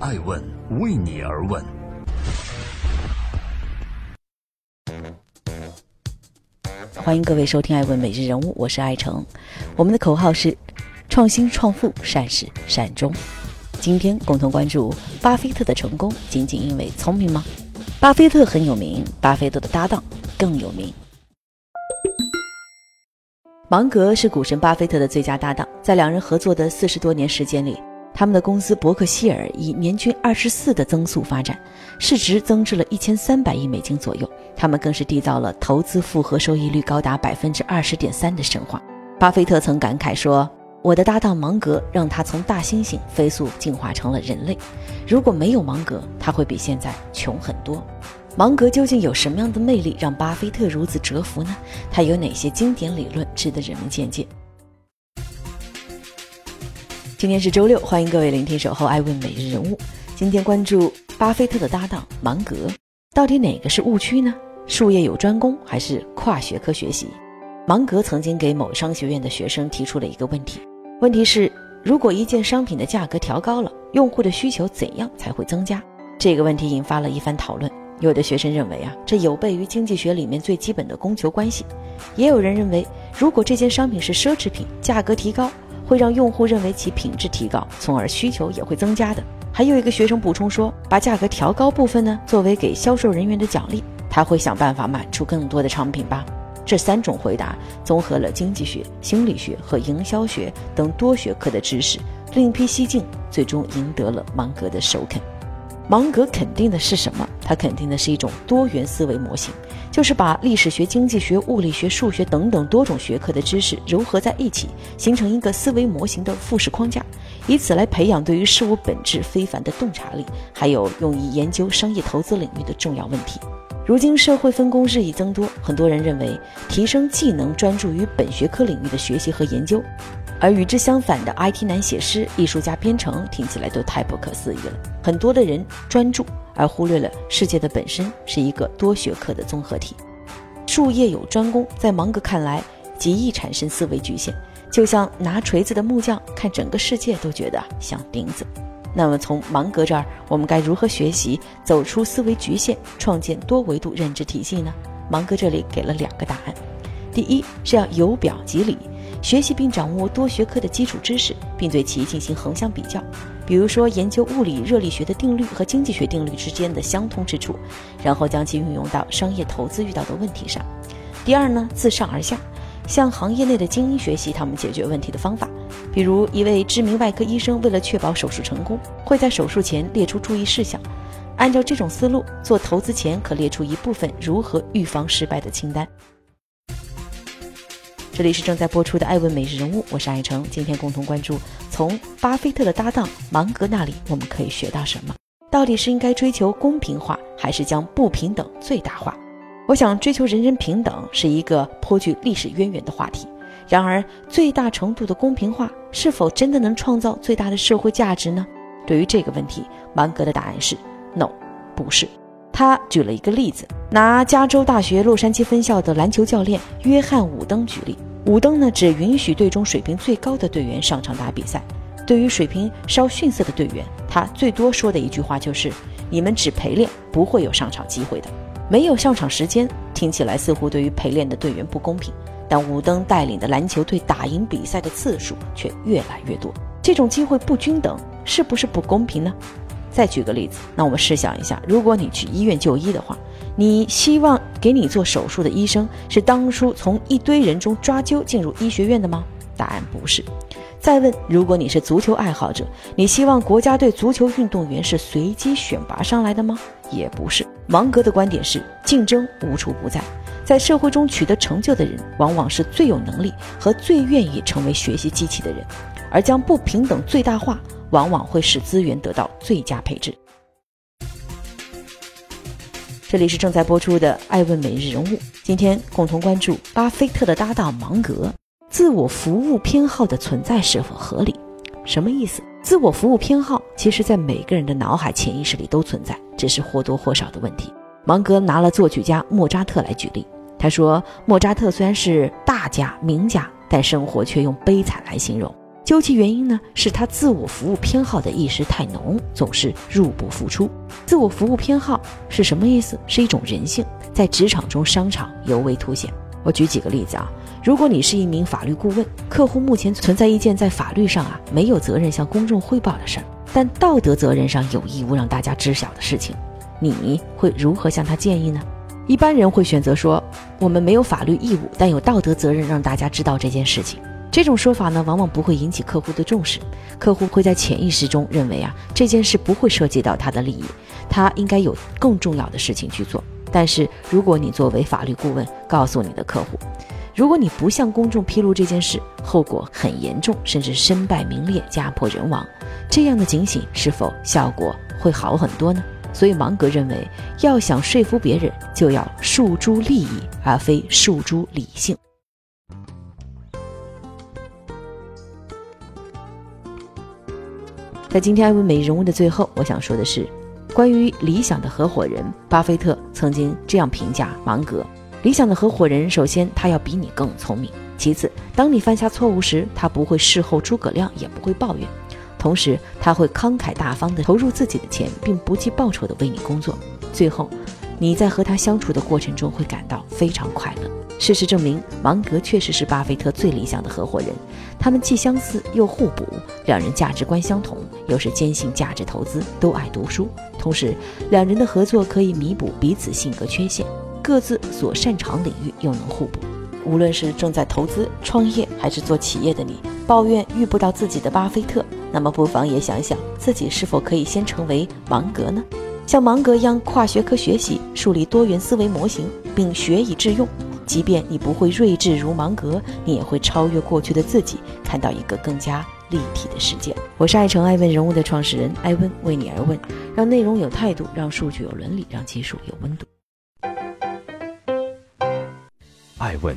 爱问为你而问。欢迎各位收听《爱问每日人物》，我是爱成。我们的口号是：创新创富，善始善终。今天共同关注巴菲特的成功，仅仅因为聪明吗？巴菲特很有名，巴菲特的搭档更有名。芒格是股神巴菲特的最佳搭档，在两人合作的四十多年时间里，他们的公司伯克希尔以年均二十四的增速发展，市值增至了一千三百亿美金左右。他们更是缔造了投资复合收益率高达百分之二十点三的神话。巴菲特曾感慨说：“我的搭档芒格让他从大猩猩飞速进化成了人类，如果没有芒格，他会比现在穷很多。”芒格究竟有什么样的魅力，让巴菲特如此折服呢？他有哪些经典理论值得人们借鉴？今天是周六，欢迎各位聆听《守候爱问每日人物》。今天关注巴菲特的搭档芒格，到底哪个是误区呢？术业有专攻还是跨学科学习？芒格曾经给某商学院的学生提出了一个问题，问题是：如果一件商品的价格调高了，用户的需求怎样才会增加？这个问题引发了一番讨论。有的学生认为啊，这有悖于经济学里面最基本的供求关系；也有人认为，如果这件商品是奢侈品，价格提高会让用户认为其品质提高，从而需求也会增加的。还有一个学生补充说，把价格调高部分呢，作为给销售人员的奖励，他会想办法卖出更多的商品吧。这三种回答综合了经济学、心理学和营销学等多学科的知识，另辟蹊径，最终赢得了芒格的首肯。芒格肯定的是什么？他肯定的是一种多元思维模型，就是把历史学、经济学、物理学、数学等等多种学科的知识糅合在一起，形成一个思维模型的复式框架，以此来培养对于事物本质非凡的洞察力，还有用于研究商业投资领域的重要问题。如今社会分工日益增多，很多人认为提升技能、专注于本学科领域的学习和研究。而与之相反的 IT 男写诗、艺术家编程，听起来都太不可思议了。很多的人专注，而忽略了世界的本身是一个多学科的综合体。术业有专攻，在芒格看来，极易产生思维局限，就像拿锤子的木匠看整个世界都觉得像钉子。那么从芒格这儿，我们该如何学习走出思维局限，创建多维度认知体系呢？芒格这里给了两个答案：第一是要由表及里。学习并掌握多学科的基础知识，并对其进行横向比较，比如说研究物理热力学的定律和经济学定律之间的相通之处，然后将其运用到商业投资遇到的问题上。第二呢，自上而下，向行业内的精英学习他们解决问题的方法。比如一位知名外科医生为了确保手术成功，会在手术前列出注意事项，按照这种思路做投资前可列出一部分如何预防失败的清单。这里是正在播出的《爱问每日人物》，我是爱成。今天共同关注从巴菲特的搭档芒格那里，我们可以学到什么？到底是应该追求公平化，还是将不平等最大化？我想，追求人人平等是一个颇具历史渊源的话题。然而，最大程度的公平化是否真的能创造最大的社会价值呢？对于这个问题，芒格的答案是 no，不是。他举了一个例子，拿加州大学洛杉矶分校的篮球教练约翰伍登举例。伍登呢，只允许队中水平最高的队员上场打比赛。对于水平稍逊色的队员，他最多说的一句话就是：“你们只陪练，不会有上场机会的。”没有上场时间，听起来似乎对于陪练的队员不公平。但武登带领的篮球队打赢比赛的次数却越来越多。这种机会不均等，是不是不公平呢？再举个例子，那我们试想一下，如果你去医院就医的话。你希望给你做手术的医生是当初从一堆人中抓阄进入医学院的吗？答案不是。再问，如果你是足球爱好者，你希望国家队足球运动员是随机选拔上来的吗？也不是。芒格的观点是，竞争无处不在，在社会中取得成就的人，往往是最有能力和最愿意成为学习机器的人，而将不平等最大化，往往会使资源得到最佳配置。这里是正在播出的《爱问每日人物》，今天共同关注巴菲特的搭档芒格，自我服务偏好的存在是否合理？什么意思？自我服务偏好其实，在每个人的脑海潜意识里都存在，只是或多或少的问题。芒格拿了作曲家莫扎特来举例，他说：“莫扎特虽然是大家名家，但生活却用悲惨来形容。”究其原因呢，是他自我服务偏好的意识太浓，总是入不敷出。自我服务偏好是什么意思？是一种人性，在职场中、商场尤为凸显。我举几个例子啊，如果你是一名法律顾问，客户目前存在一件在法律上啊没有责任向公众汇报的事儿，但道德责任上有义务让大家知晓的事情，你会如何向他建议呢？一般人会选择说，我们没有法律义务，但有道德责任让大家知道这件事情。这种说法呢，往往不会引起客户的重视，客户会在潜意识中认为啊，这件事不会涉及到他的利益，他应该有更重要的事情去做。但是如果你作为法律顾问告诉你的客户，如果你不向公众披露这件事，后果很严重，甚至身败名裂、家破人亡，这样的警醒是否效果会好很多呢？所以芒格认为，要想说服别人，就要诉诸利益，而非诉诸理性。在今天艾文美人物的最后，我想说的是，关于理想的合伙人，巴菲特曾经这样评价芒格：理想的合伙人，首先他要比你更聪明；其次，当你犯下错误时，他不会事后诸葛亮，也不会抱怨。同时，他会慷慨大方地投入自己的钱，并不计报酬地为你工作。最后，你在和他相处的过程中会感到非常快乐。事实证明，芒格确实是巴菲特最理想的合伙人。他们既相似又互补，两人价值观相同，又是坚信价值投资，都爱读书。同时，两人的合作可以弥补彼此性格缺陷，各自所擅长领域又能互补。无论是正在投资、创业还是做企业的你，抱怨遇不到自己的巴菲特。那么不妨也想想，自己是否可以先成为芒格呢？像芒格一样跨学科学习，树立多元思维模型，并学以致用。即便你不会睿智如芒格，你也会超越过去的自己，看到一个更加立体的世界。我是爱成爱问人物的创始人艾问，为你而问，让内容有态度，让数据有伦理，让技术有温度。爱问